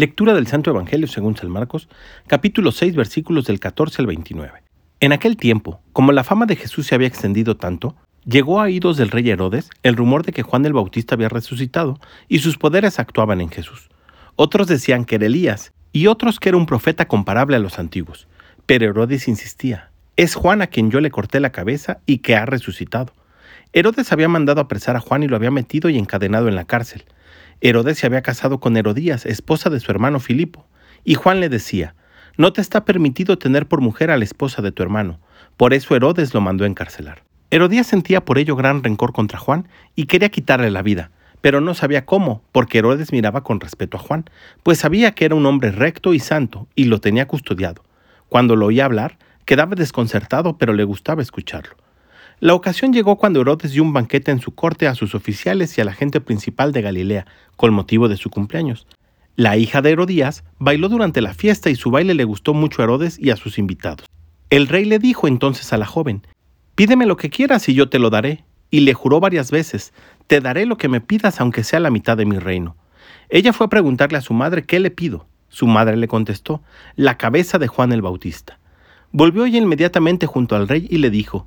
Lectura del Santo Evangelio según San Marcos, capítulo 6, versículos del 14 al 29. En aquel tiempo, como la fama de Jesús se había extendido tanto, llegó a oídos del rey Herodes el rumor de que Juan el Bautista había resucitado y sus poderes actuaban en Jesús. Otros decían que era Elías y otros que era un profeta comparable a los antiguos. Pero Herodes insistía, es Juan a quien yo le corté la cabeza y que ha resucitado. Herodes había mandado apresar a Juan y lo había metido y encadenado en la cárcel. Herodes se había casado con Herodías, esposa de su hermano Filipo, y Juan le decía, no te está permitido tener por mujer a la esposa de tu hermano, por eso Herodes lo mandó encarcelar. Herodías sentía por ello gran rencor contra Juan y quería quitarle la vida, pero no sabía cómo, porque Herodes miraba con respeto a Juan, pues sabía que era un hombre recto y santo y lo tenía custodiado. Cuando lo oía hablar, quedaba desconcertado, pero le gustaba escucharlo. La ocasión llegó cuando Herodes dio un banquete en su corte a sus oficiales y a la gente principal de Galilea, con motivo de su cumpleaños. La hija de Herodías bailó durante la fiesta y su baile le gustó mucho a Herodes y a sus invitados. El rey le dijo entonces a la joven, Pídeme lo que quieras y yo te lo daré. Y le juró varias veces, Te daré lo que me pidas aunque sea la mitad de mi reino. Ella fue a preguntarle a su madre qué le pido. Su madre le contestó, La cabeza de Juan el Bautista. Volvió ella inmediatamente junto al rey y le dijo,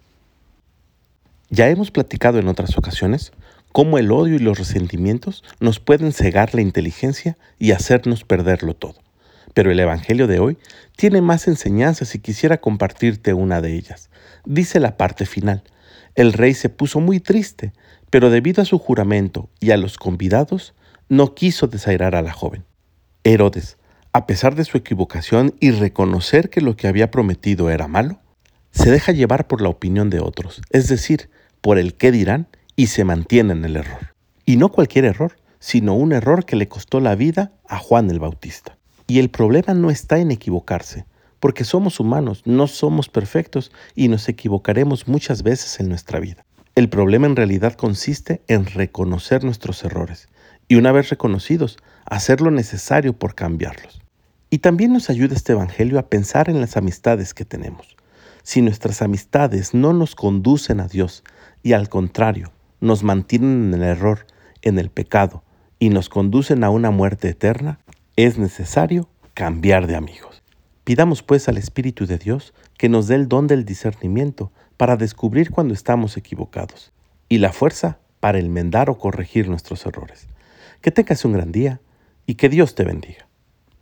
Ya hemos platicado en otras ocasiones cómo el odio y los resentimientos nos pueden cegar la inteligencia y hacernos perderlo todo. Pero el Evangelio de hoy tiene más enseñanzas y quisiera compartirte una de ellas. Dice la parte final, el rey se puso muy triste, pero debido a su juramento y a los convidados, no quiso desairar a la joven. Herodes, a pesar de su equivocación y reconocer que lo que había prometido era malo, se deja llevar por la opinión de otros, es decir, por el qué dirán y se mantiene en el error. Y no cualquier error, sino un error que le costó la vida a Juan el Bautista. Y el problema no está en equivocarse, porque somos humanos, no somos perfectos y nos equivocaremos muchas veces en nuestra vida. El problema en realidad consiste en reconocer nuestros errores y una vez reconocidos, hacer lo necesario por cambiarlos. Y también nos ayuda este Evangelio a pensar en las amistades que tenemos. Si nuestras amistades no nos conducen a Dios y al contrario, nos mantienen en el error, en el pecado y nos conducen a una muerte eterna, es necesario cambiar de amigos. Pidamos pues al Espíritu de Dios que nos dé el don del discernimiento para descubrir cuando estamos equivocados y la fuerza para enmendar o corregir nuestros errores. Que tengas un gran día y que Dios te bendiga.